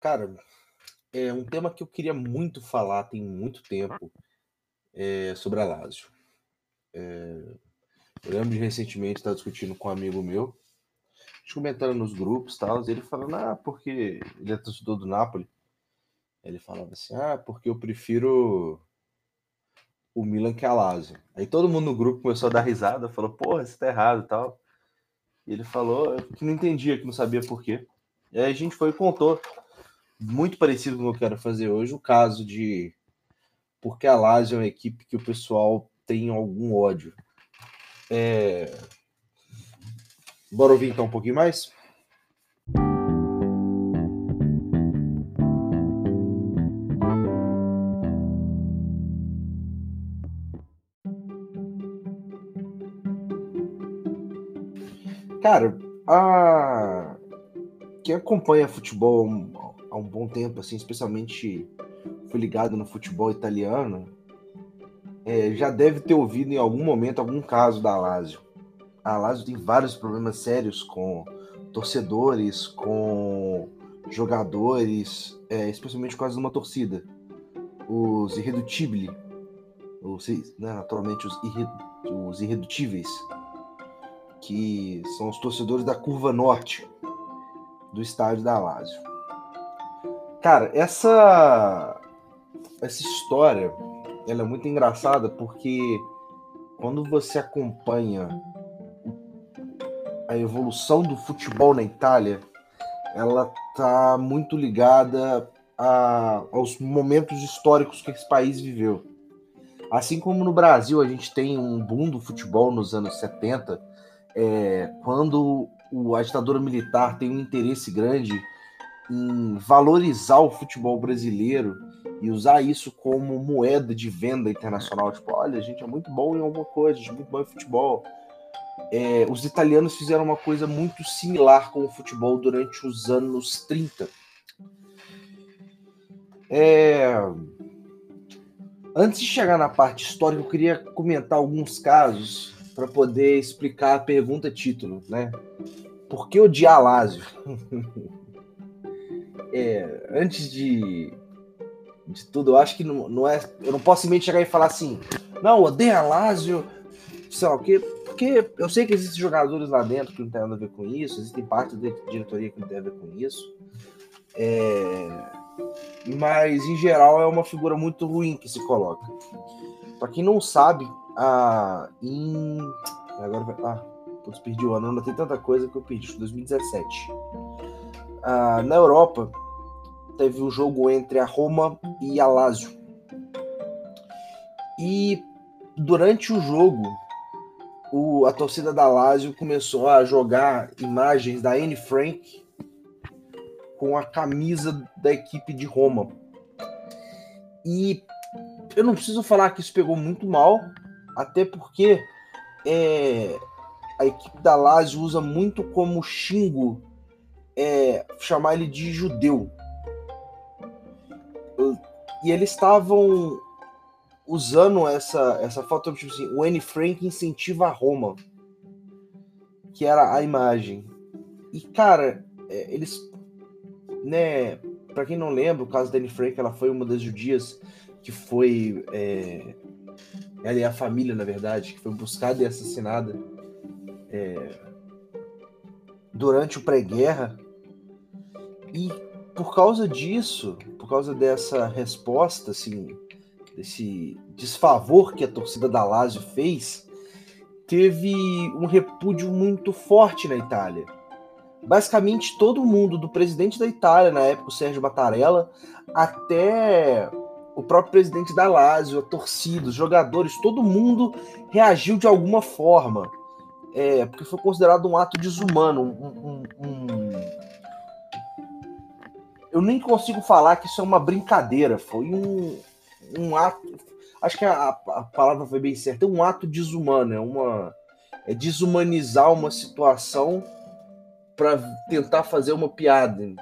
Cara, é um tema que eu queria muito falar tem muito tempo é sobre a Lazio. É, eu lembro de recentemente estar discutindo com um amigo meu, comentando nos grupos e tal, ele falando, ah, porque ele é torcedor do Napoli. Ele falava assim, ah, porque eu prefiro o Milan que a Lazio. Aí todo mundo no grupo começou a dar risada, falou, porra, isso tá errado e tal. E ele falou que não entendia, que não sabia por quê. E aí a gente foi e contou, muito parecido com o que eu quero fazer hoje, o caso de porque a Lazio é uma equipe que o pessoal tem algum ódio. É... Bora ouvir então um pouquinho mais? Cara, a... quem acompanha futebol um bom tempo, assim, especialmente foi ligado no futebol italiano, é, já deve ter ouvido em algum momento algum caso da Lazio. A Lazio tem vários problemas sérios com torcedores, com jogadores, é, especialmente por causa de uma torcida. Os irredutíveis, os, né, naturalmente os, irre, os irredutíveis, que são os torcedores da curva norte do estádio da Lazio. Cara, essa essa história ela é muito engraçada porque quando você acompanha a evolução do futebol na Itália, ela tá muito ligada a, aos momentos históricos que esse país viveu. Assim como no Brasil a gente tem um boom do futebol nos anos 70, é, quando o, a ditadura militar tem um interesse grande em valorizar o futebol brasileiro e usar isso como moeda de venda internacional. Tipo, olha, a gente é muito bom em alguma coisa, a gente é muito bom em futebol. É, os italianos fizeram uma coisa muito similar com o futebol durante os anos 30. É... Antes de chegar na parte histórica, eu queria comentar alguns casos para poder explicar a pergunta título, né? Por que odiar Lázio? é, antes de, de tudo, eu acho que não, não é. Eu não posso simplesmente chegar e falar assim, não, odeia Lázio, sei lá o quê, porque eu sei que existem jogadores lá dentro que não tem nada a ver com isso, existem partes da diretoria que não tem a ver com isso. É, mas em geral é uma figura muito ruim que se coloca. Para quem não sabe, a, em. Agora. Ah, putz, perdi o ano, não tem tanta coisa que eu perdi, 2017. Ah, na Europa, teve um jogo entre a Roma e a Lazio. E durante o jogo, o, a torcida da Lazio começou a jogar imagens da Anne Frank com a camisa da equipe de Roma. E eu não preciso falar que isso pegou muito mal, até porque é, a equipe da Lazio usa muito como xingo é, chamar ele de judeu. E eles estavam usando essa, essa foto, tipo assim, o Anne Frank incentiva a Roma, que era a imagem. E, cara, é, eles, né, para quem não lembra, o caso da Anne Frank, ela foi uma das judias que foi, é, ela e a família, na verdade, que foi buscada e assassinada é, durante o pré-guerra. E por causa disso, por causa dessa resposta, assim, desse desfavor que a torcida da Lazio fez, teve um repúdio muito forte na Itália. Basicamente todo mundo, do presidente da Itália na época, o Sérgio Mattarella, até o próprio presidente da Lazio, a torcida, os jogadores, todo mundo reagiu de alguma forma. É, porque foi considerado um ato desumano, um, um, um... Eu nem consigo falar que isso é uma brincadeira, foi um, um ato. Acho que a, a palavra foi bem certa, é um ato desumano, é uma. É desumanizar uma situação para tentar fazer uma piada.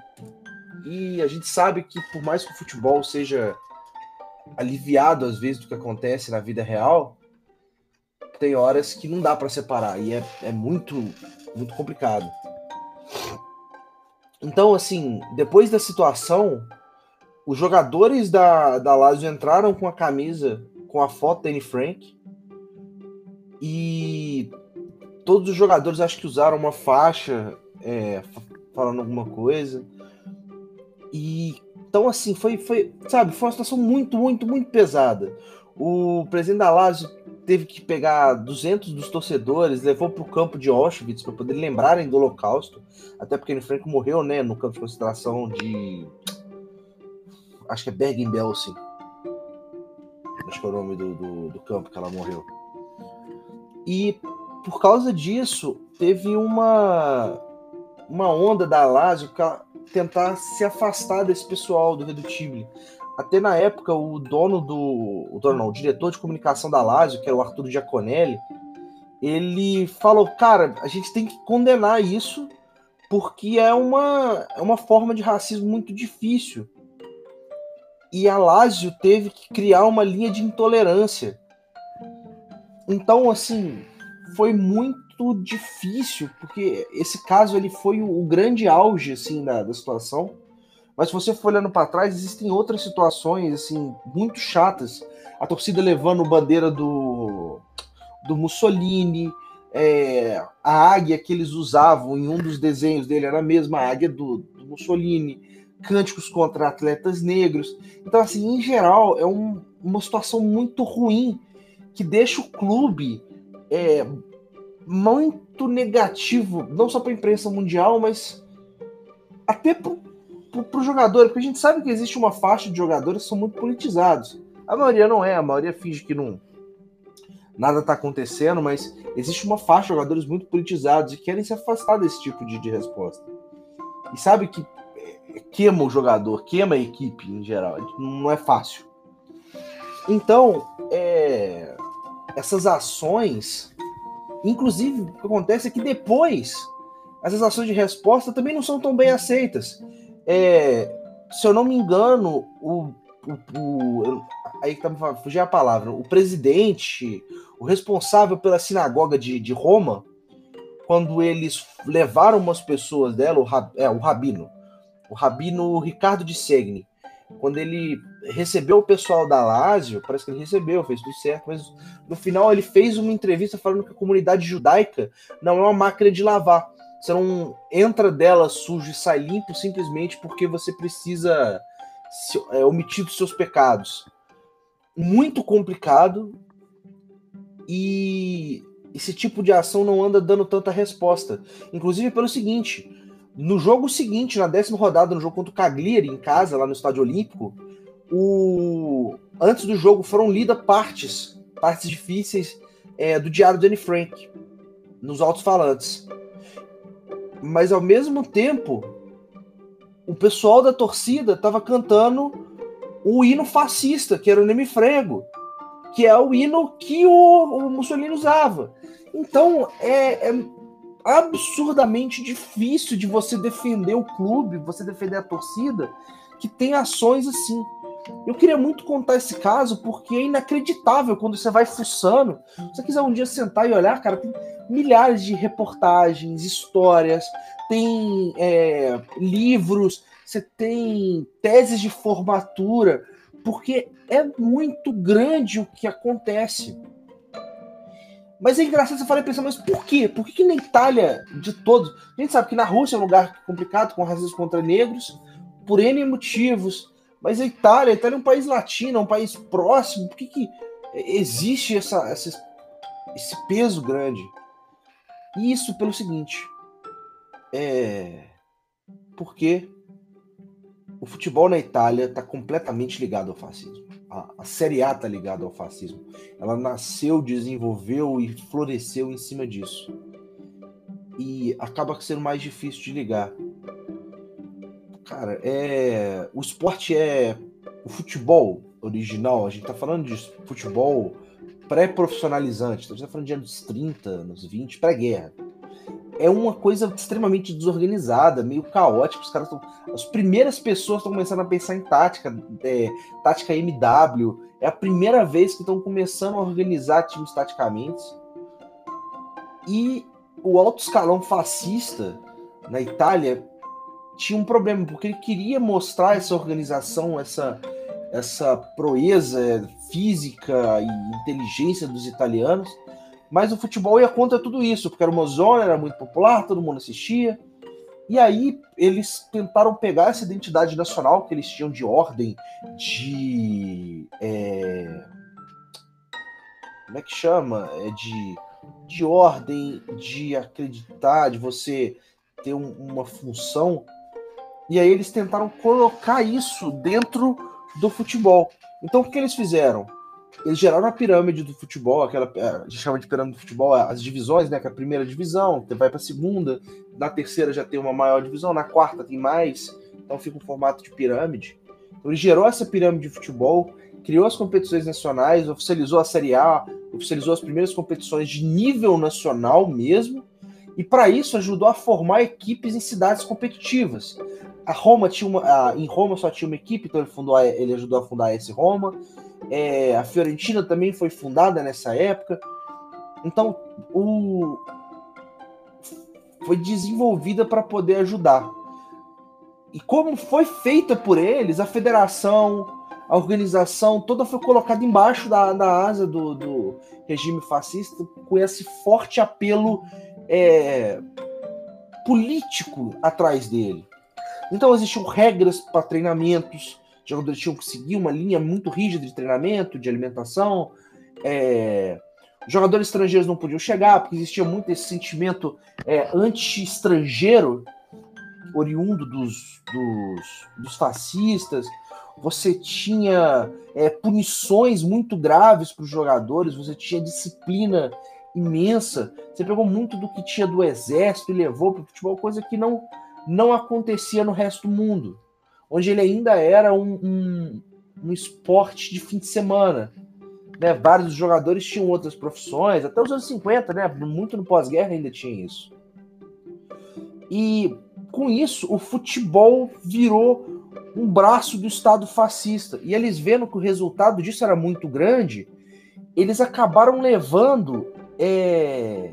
E a gente sabe que, por mais que o futebol seja aliviado às vezes do que acontece na vida real, tem horas que não dá para separar e é, é muito, muito complicado. Então, assim, depois da situação, os jogadores da, da Lazio entraram com a camisa com a foto da Anne Frank e todos os jogadores acho que usaram uma faixa é, falando alguma coisa. E então assim, foi, foi, sabe, foi uma situação muito, muito, muito pesada. O presidente da Lazio teve que pegar 200 dos torcedores, levou para o campo de Auschwitz para poder lembrarem do Holocausto, até porque Frank morreu, né, no campo de concentração de acho que é Bergen-Belsen. Acho que é o nome do, do, do campo que ela morreu. E por causa disso, teve uma uma onda da Lazio tentar se afastar desse pessoal do Redutível. Até na época, o dono do. O dono não, o diretor de comunicação da Lazio, que era o Arturo Giaconelli, ele falou: cara, a gente tem que condenar isso, porque é uma, é uma forma de racismo muito difícil. E a Lazio teve que criar uma linha de intolerância. Então, assim, foi muito difícil, porque esse caso ele foi o, o grande auge assim da, da situação. Mas se você for olhando para trás, existem outras situações assim muito chatas. A torcida levando bandeira do, do Mussolini, é, a águia que eles usavam em um dos desenhos dele era a mesma águia do, do Mussolini, cânticos contra atletas negros. Então, assim, em geral, é um, uma situação muito ruim que deixa o clube é, muito negativo, não só para a imprensa mundial, mas até para o jogador, porque a gente sabe que existe uma faixa de jogadores que são muito politizados. A maioria não é, a maioria finge que não nada está acontecendo, mas existe uma faixa de jogadores muito politizados e querem se afastar desse tipo de, de resposta. E sabe que é, queima o jogador, queima a equipe em geral, não é fácil. Então, é, essas ações, inclusive, o que acontece é que depois essas ações de resposta também não são tão bem aceitas. É, se eu não me engano, o, o, o aí que tá fugir a palavra, o presidente, o responsável pela sinagoga de, de Roma, quando eles levaram umas pessoas dela, o, é, o rabino, o rabino Ricardo de Segni, quando ele recebeu o pessoal da Lazio, parece que ele recebeu, fez tudo certo, mas no final ele fez uma entrevista falando que a comunidade judaica não é uma máquina de lavar. Você não entra dela sujo e sai limpo simplesmente porque você precisa é, omitir dos seus pecados. Muito complicado e esse tipo de ação não anda dando tanta resposta. Inclusive pelo seguinte, no jogo seguinte, na décima rodada, no jogo contra o Cagliari, em casa, lá no Estádio Olímpico, o... antes do jogo foram lidas partes, partes difíceis é, do diário de Anne Frank, nos altos-falantes. Mas ao mesmo tempo, o pessoal da torcida estava cantando o hino fascista, que era o Neme Frego, que é o hino que o, o Mussolini usava. Então, é, é absurdamente difícil de você defender o clube, você defender a torcida, que tem ações assim. Eu queria muito contar esse caso porque é inacreditável quando você vai fuçando. Se você quiser um dia sentar e olhar, cara, tem milhares de reportagens, histórias, tem é, livros, você tem teses de formatura, porque é muito grande o que acontece. Mas é engraçado você falar e pensar, mas por quê? Por que, que na Itália, de todos, a gente sabe que na Rússia é um lugar complicado com racismo contra negros, por N motivos, mas a Itália, a Itália é um país latino, é um país próximo, por que, que existe essa, essa, esse peso grande? E isso pelo seguinte, é porque o futebol na Itália está completamente ligado ao fascismo a, a Série A tá ligada ao fascismo. Ela nasceu, desenvolveu e floresceu em cima disso. E acaba sendo mais difícil de ligar. Cara, é. O esporte é. O futebol original, a gente tá falando de futebol pré-profissionalizante, a gente tá falando de anos 30, anos 20, pré-guerra é uma coisa extremamente desorganizada, meio caótica. Os caras. As primeiras pessoas estão começando a pensar em tática, é, tática MW. É a primeira vez que estão começando a organizar times taticamente. E o alto escalão fascista na Itália tinha um problema, porque ele queria mostrar essa organização, essa, essa proeza física e inteligência dos italianos, mas o futebol ia contra tudo isso, porque era uma zona, era muito popular, todo mundo assistia. E aí eles tentaram pegar essa identidade nacional que eles tinham de ordem, de. É, como é que chama? É de, de ordem, de acreditar, de você ter um, uma função. E aí eles tentaram colocar isso dentro do futebol. Então o que eles fizeram? Eles geraram a pirâmide do futebol, aquela é, a gente chama de pirâmide do futebol, as divisões, né? Que é a primeira divisão, vai para a segunda, na terceira já tem uma maior divisão, na quarta tem mais, então fica um formato de pirâmide. Então ele gerou essa pirâmide de futebol, criou as competições nacionais, oficializou a Série A, oficializou as primeiras competições de nível nacional mesmo, e para isso ajudou a formar equipes em cidades competitivas. A Roma tinha uma, a, em Roma só tinha uma equipe, então ele, fundou, ele ajudou a fundar esse Roma. É, a Fiorentina também foi fundada nessa época. Então, o, foi desenvolvida para poder ajudar. E como foi feita por eles, a federação, a organização toda foi colocada embaixo da, da asa do, do regime fascista com esse forte apelo é, político atrás dele. Então existiam regras para treinamentos, os jogadores tinham que seguir uma linha muito rígida de treinamento, de alimentação. É, jogadores estrangeiros não podiam chegar, porque existia muito esse sentimento é, anti-estrangeiro, oriundo dos, dos, dos, fascistas. Você tinha é, punições muito graves para os jogadores, você tinha disciplina imensa. Você pegou muito do que tinha do exército e levou para o futebol, coisa que não, não acontecia no resto do mundo, onde ele ainda era um, um, um esporte de fim de semana. Né? Vários jogadores tinham outras profissões, até os anos 50, né? muito no pós-guerra ainda tinha isso. E com isso, o futebol virou um braço do Estado fascista. E eles vendo que o resultado disso era muito grande, eles acabaram levando é,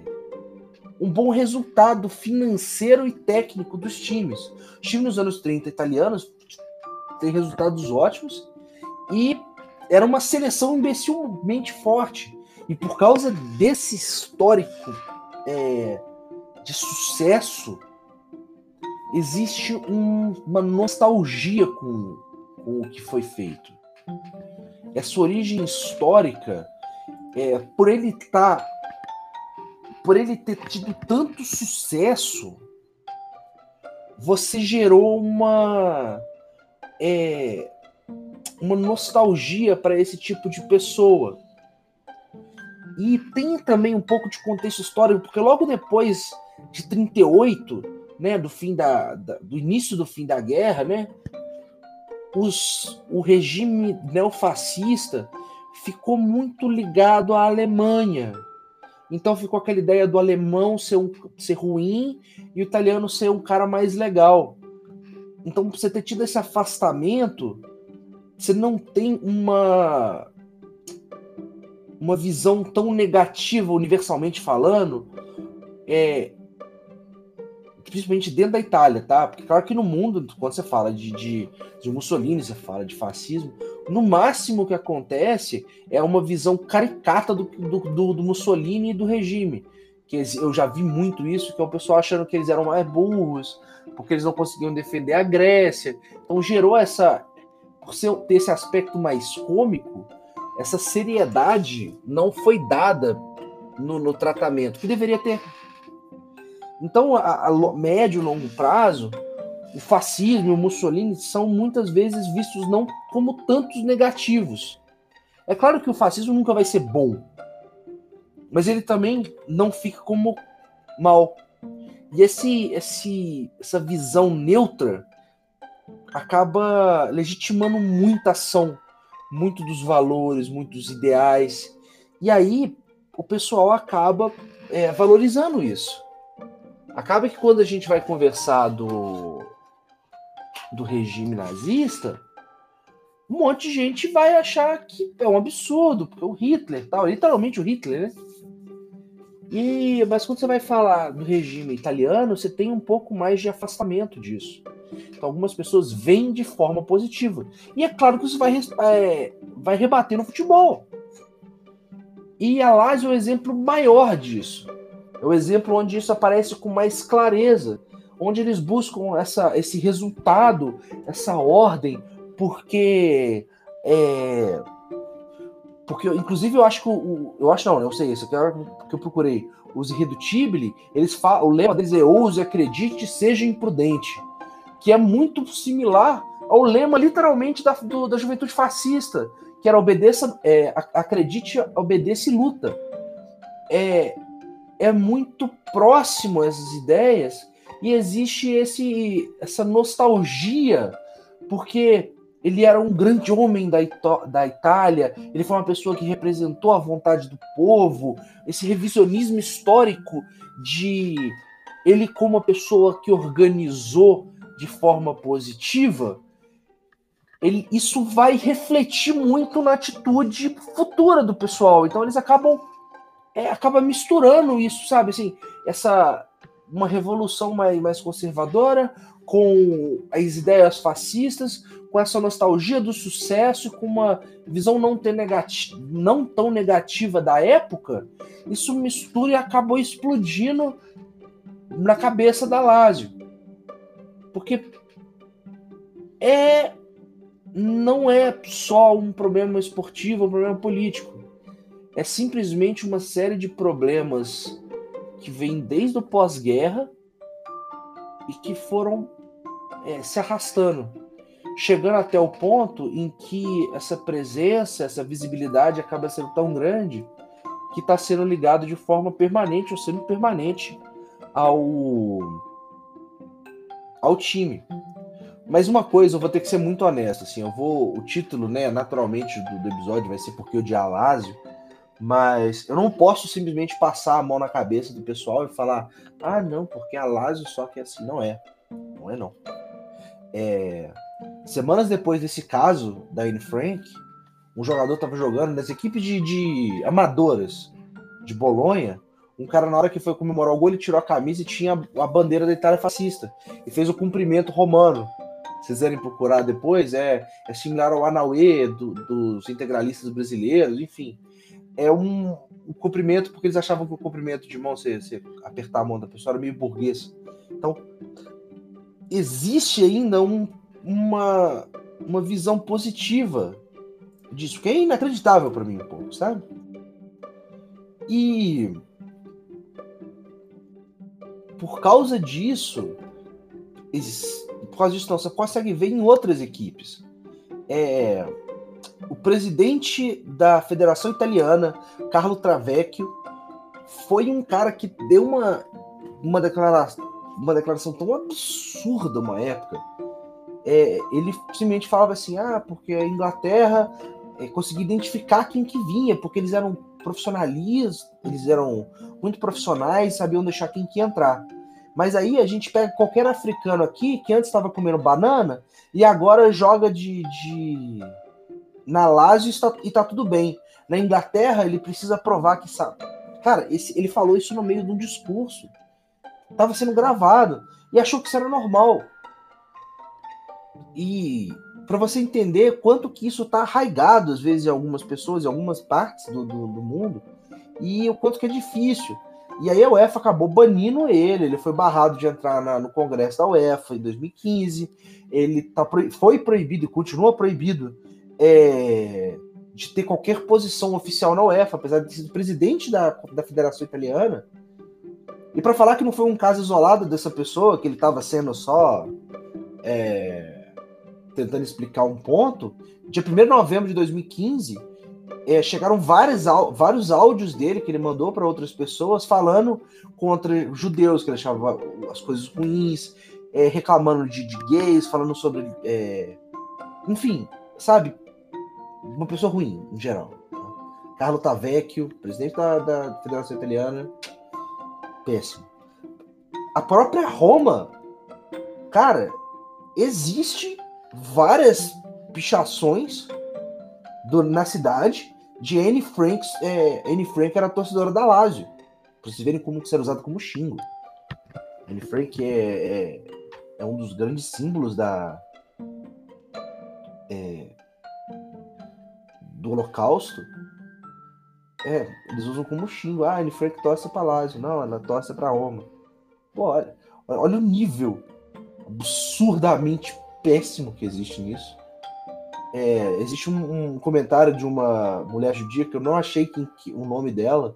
um bom resultado financeiro e técnico dos times. Os times nos anos 30 italianos têm resultados ótimos e era uma seleção imbecilmente forte. E por causa desse histórico é, de sucesso, existe um, uma nostalgia com, com o que foi feito. Essa origem histórica, é, por ele estar tá por ele ter tido tanto sucesso, você gerou uma é, uma nostalgia para esse tipo de pessoa. E tem também um pouco de contexto histórico, porque logo depois de 38, né, do fim da, da do início do fim da guerra, né, os, o regime neofascista ficou muito ligado à Alemanha. Então ficou aquela ideia do alemão ser, um, ser ruim e o italiano ser um cara mais legal. Então, você ter tido esse afastamento, você não tem uma uma visão tão negativa, universalmente falando, é, principalmente dentro da Itália, tá? Porque claro que no mundo, quando você fala de, de, de Mussolini, você fala de fascismo, no máximo que acontece é uma visão caricata do, do, do, do Mussolini e do regime. Que eu já vi muito isso, que é o pessoal achando que eles eram mais burros, porque eles não conseguiam defender a Grécia. Então gerou essa. Por ser, ter esse aspecto mais cômico, essa seriedade não foi dada no, no tratamento, que deveria ter. Então, a, a médio e longo prazo, o fascismo e o Mussolini são muitas vezes vistos não como tantos negativos. É claro que o fascismo nunca vai ser bom, mas ele também não fica como mal. E esse, esse, essa visão neutra acaba legitimando muita ação, muito dos valores, muitos ideais. E aí o pessoal acaba é, valorizando isso. Acaba que quando a gente vai conversar do, do regime nazista, um monte de gente vai achar que é um absurdo, porque o Hitler, tal, literalmente o Hitler, né? E, mas quando você vai falar do regime italiano, você tem um pouco mais de afastamento disso. Então, algumas pessoas veem de forma positiva. E é claro que isso vai, é, vai rebater no futebol. E a Lazio é o exemplo maior disso. É o exemplo onde isso aparece com mais clareza, onde eles buscam essa, esse resultado, essa ordem, porque é, porque inclusive eu acho que o, eu acho não, eu sei isso, eu, que eu procurei os irredutíveis, eles falam, o lema deles é ouse, acredite, seja imprudente, que é muito similar ao lema literalmente da, do, da juventude fascista, que era obedeça, é, acredite, obedeça e luta. É, é muito próximo essas ideias e existe esse, essa nostalgia, porque ele era um grande homem da, da Itália, ele foi uma pessoa que representou a vontade do povo, esse revisionismo histórico de ele como uma pessoa que organizou de forma positiva, ele, isso vai refletir muito na atitude futura do pessoal. Então eles acabam é, acaba misturando isso, sabe? Assim, essa uma revolução mais, mais conservadora com as ideias fascistas, com essa nostalgia do sucesso, com uma visão não, não tão negativa da época, isso mistura e acabou explodindo na cabeça da Lazio. Porque é não é só um problema esportivo, um problema político. É simplesmente uma série de problemas que vêm desde o pós-guerra e que foram é, se arrastando, chegando até o ponto em que essa presença, essa visibilidade acaba sendo tão grande que está sendo ligado de forma permanente ou semi-permanente ao, ao time. Mas uma coisa, eu vou ter que ser muito honesto, assim, eu vou, o título, né, naturalmente do, do episódio vai ser porque o de Alásio, mas eu não posso simplesmente passar a mão na cabeça do pessoal e falar, ah, não, porque Alásio só que é assim, não é, não é não. É, semanas depois desse caso da Anne Frank, um jogador estava jogando nas equipes de, de, amadoras de Bolonha. Um cara, na hora que foi comemorar o gol, ele tirou a camisa e tinha a bandeira da Itália fascista. E fez o cumprimento romano. Vocês quiserem procurar depois, é, é similar ao Anauê do, dos integralistas brasileiros, enfim. É um, um, cumprimento, porque eles achavam que o cumprimento de mão, você, você apertar a mão da pessoa, era meio burguês. Então, existe ainda um, uma, uma visão positiva disso, que é inacreditável para mim um pouco, sabe? E por causa disso, por causa disso, não, você consegue ver em outras equipes. É, o presidente da Federação Italiana, Carlo Travecchio, foi um cara que deu uma, uma declaração uma declaração tão absurda uma época. É, ele simplesmente falava assim: ah, porque a Inglaterra é, conseguia identificar quem que vinha, porque eles eram profissionalistas, eles eram muito profissionais, sabiam deixar quem que entrar. Mas aí a gente pega qualquer africano aqui que antes estava comendo banana e agora joga de, de... na Lazio está, e tá tudo bem. Na Inglaterra ele precisa provar que sabe. Cara, esse, ele falou isso no meio de um discurso estava sendo gravado e achou que isso era normal. E para você entender quanto que isso está arraigado às vezes em algumas pessoas, em algumas partes do, do, do, mundo, e o quanto que é difícil. E aí a UEFA acabou banindo ele, ele foi barrado de entrar na, no Congresso da UEFA em 2015, ele tá, foi proibido e continua proibido é, de ter qualquer posição oficial na UEFA, apesar de ser presidente da, da Federação Italiana, e para falar que não foi um caso isolado dessa pessoa, que ele estava sendo só é, tentando explicar um ponto, dia 1 de novembro de 2015, é, chegaram vários, vários áudios dele que ele mandou para outras pessoas falando contra judeus, que ele achava as coisas ruins, é, reclamando de, de, gays, falando sobre. É, enfim, sabe? Uma pessoa ruim, em geral. Carlo Tavecchio, presidente da, da Federação Italiana, péssimo. A própria Roma, cara, existe várias pichações do, na cidade de Anne Frank. É, Anne Frank era torcedora da Lazio. Pra vocês verem como ser usado como xingo. Anne Frank é, é, é um dos grandes símbolos da. É, do Holocausto. É, eles usam como xingo. Ah, Anne Frank torce pra Lázio. Não, ela torce pra Roma. Pô, olha, olha o nível absurdamente péssimo que existe nisso. É, existe um, um, comentário de uma mulher judia que eu não achei que, que, o nome dela,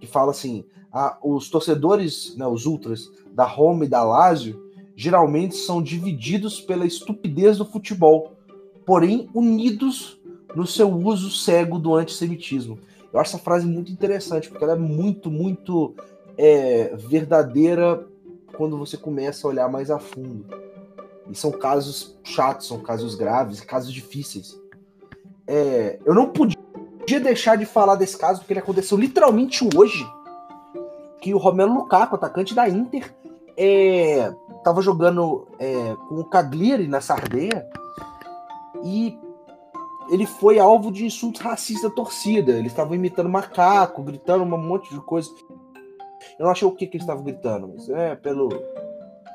que fala assim: ah, os torcedores, né, os ultras da Roma e da Lazio, geralmente são divididos pela estupidez do futebol, porém unidos no seu uso cego do antissemitismo. Eu acho essa frase muito interessante, porque ela é muito, muito é, verdadeira quando você começa a olhar mais a fundo. E são casos chatos, são casos graves, casos difíceis. É, eu não podia deixar de falar desse caso, porque ele aconteceu literalmente hoje. Que o Romelo Lukaku, atacante da Inter, é, tava jogando é, com o Cagliari na Sardeia e ele foi alvo de insultos racistas da torcida. Eles estavam imitando macaco, gritando um monte de coisa. Eu não achei o que, que eles estavam gritando, mas é pelo,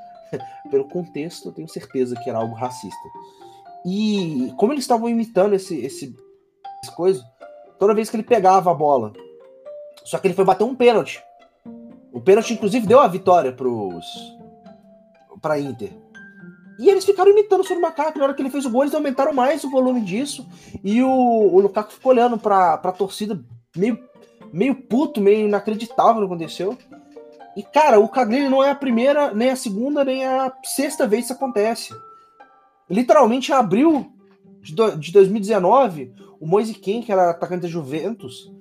pelo contexto, eu tenho certeza que era algo racista. E como eles estavam imitando esse, esse, esse coisa, toda vez que ele pegava a bola, só que ele foi bater um pênalti. O pênalti, inclusive, deu a vitória pros, pra Inter. E eles ficaram imitando o Sr. Macaco. Na hora que ele fez o gol, eles aumentaram mais o volume disso. E o, o Lukaku ficou olhando pra, pra torcida meio, meio puto, meio inacreditável o que aconteceu. E, cara, o Cagliari não é a primeira, nem a segunda, nem a sexta vez que isso acontece. Literalmente, em abril de, do, de 2019, o Moise Ken, que era atacante da Juventus,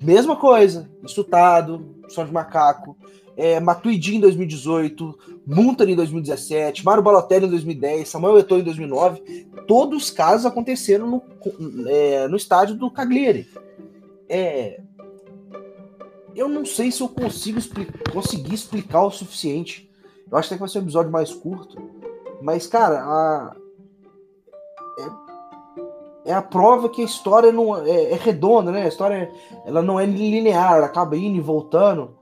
mesma coisa. Insultado, som de macaco. É, Matuidi em 2018, Muntari em 2017, Mário Balotelli em 2010, Samuel Eto'o em 2009. Todos os casos aconteceram no, é, no estádio do Cagliari. É, eu não sei se eu consigo conseguir explicar o suficiente. Eu acho que vai ser um episódio mais curto. Mas, cara, a... é... é, a prova que a história não é, é, redonda, né? A história ela não é linear, ela acaba indo e voltando.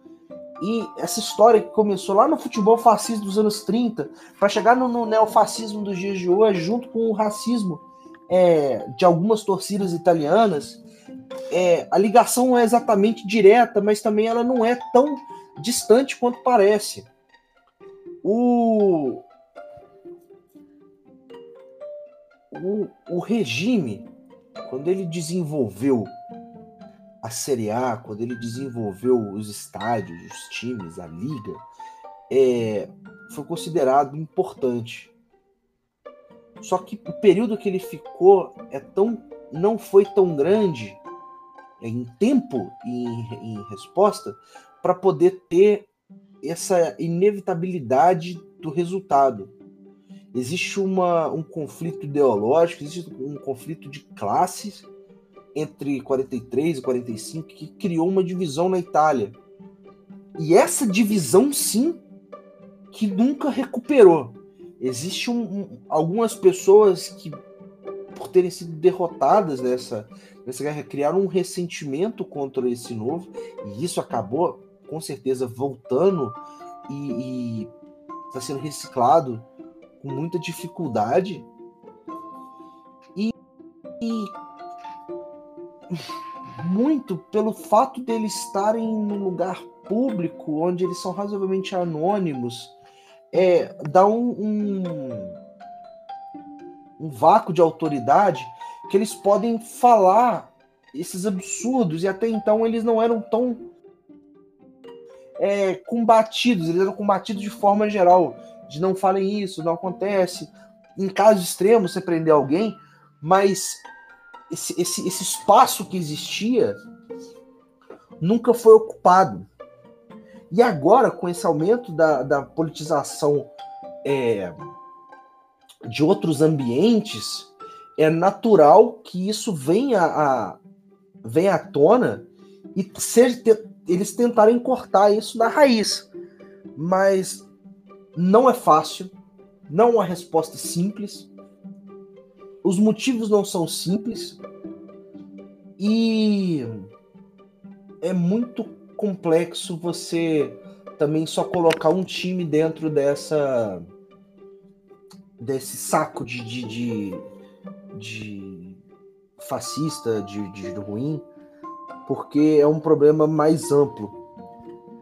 E essa história que começou lá no futebol fascista dos anos 30, para chegar no, no, neofascismo dos dias de hoje, junto com o racismo é, de algumas torcidas italianas, é, a ligação não é exatamente direta, mas também ela não é tão distante quanto parece. O, o, o regime, quando ele desenvolveu a Série A, quando ele desenvolveu os estádios, os times, a liga, é, foi considerado importante. Só que o período que ele ficou é tão, não foi tão grande em tempo e em, em resposta para poder ter essa inevitabilidade do resultado. Existe uma, um conflito ideológico, existe um conflito de classes entre 43 e 45 que criou uma divisão na Itália. E essa divisão, sim, que nunca recuperou. Existe um, um, algumas pessoas que, por terem sido derrotadas nessa, nessa guerra, criaram um ressentimento contra esse novo, e isso acabou, com certeza, voltando e está sendo reciclado com muita dificuldade. E, e muito pelo fato deles estarem num lugar público, onde eles são razoavelmente anônimos, é, dá um, um, um vácuo de autoridade que eles podem falar esses absurdos, e até então eles não eram tão é, combatidos, eles eram combatidos de forma geral, de não falem isso, não acontece. Em casos extremos, você prender alguém, mas esse, esse, esse espaço que existia nunca foi ocupado. E agora, com esse aumento da, da politização é, de outros ambientes, é natural que isso venha a, venha à tona e seja, eles tentarem cortar isso da raiz. Mas não é fácil, não é uma resposta simples. Os motivos não são simples. E é muito complexo você também só colocar um time dentro dessa desse saco de, de, de, de fascista, de, de ruim, porque é um problema mais amplo.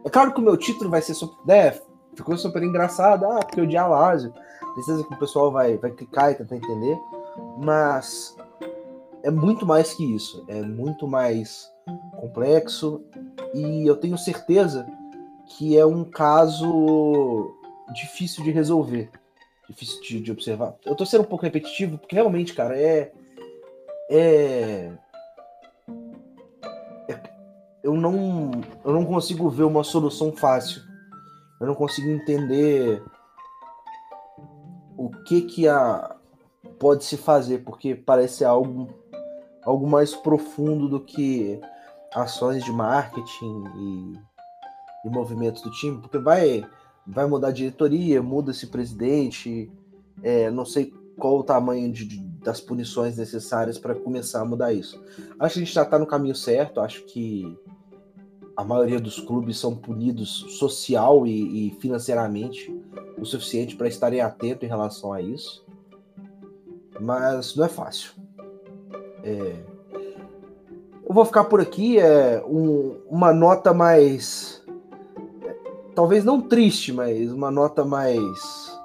É claro que o meu título vai ser super. Né, ficou super engraçado, ah, porque o Dialásio. Precisa que o pessoal vai, vai clicar e tentar entender. Mas é muito mais que isso. É muito mais complexo. E eu tenho certeza que é um caso difícil de resolver. Difícil de, de observar. Eu tô sendo um pouco repetitivo, porque realmente, cara, é. É eu não, eu não consigo ver uma solução fácil. Eu não consigo entender o que que a pode se fazer, porque parece algo algo mais profundo do que ações de marketing e, e movimentos do time, porque vai vai mudar a diretoria, muda esse presidente, é, não sei qual o tamanho de, de, das punições necessárias para começar a mudar isso. Acho que a gente já está no caminho certo, acho que a maioria dos clubes são punidos social e, e financeiramente o suficiente para estarem atentos em relação a isso. Mas não é fácil. É... Eu vou ficar por aqui. É um, uma nota mais. Talvez não triste, mas uma nota mais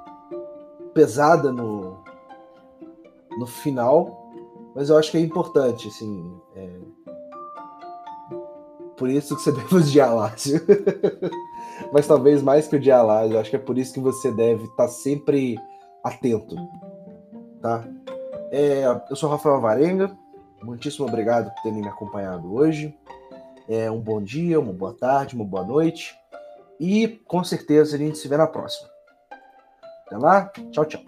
pesada no, no final. Mas eu acho que é importante, assim. É por isso que você deve odiar Lazio. Mas talvez mais que odiar Lazio, acho que é por isso que você deve estar tá sempre atento, tá? É, eu sou Rafael Varenga, muitíssimo obrigado por terem me acompanhado hoje. É, um bom dia, uma boa tarde, uma boa noite. E com certeza a gente se vê na próxima. Até lá, tchau, tchau.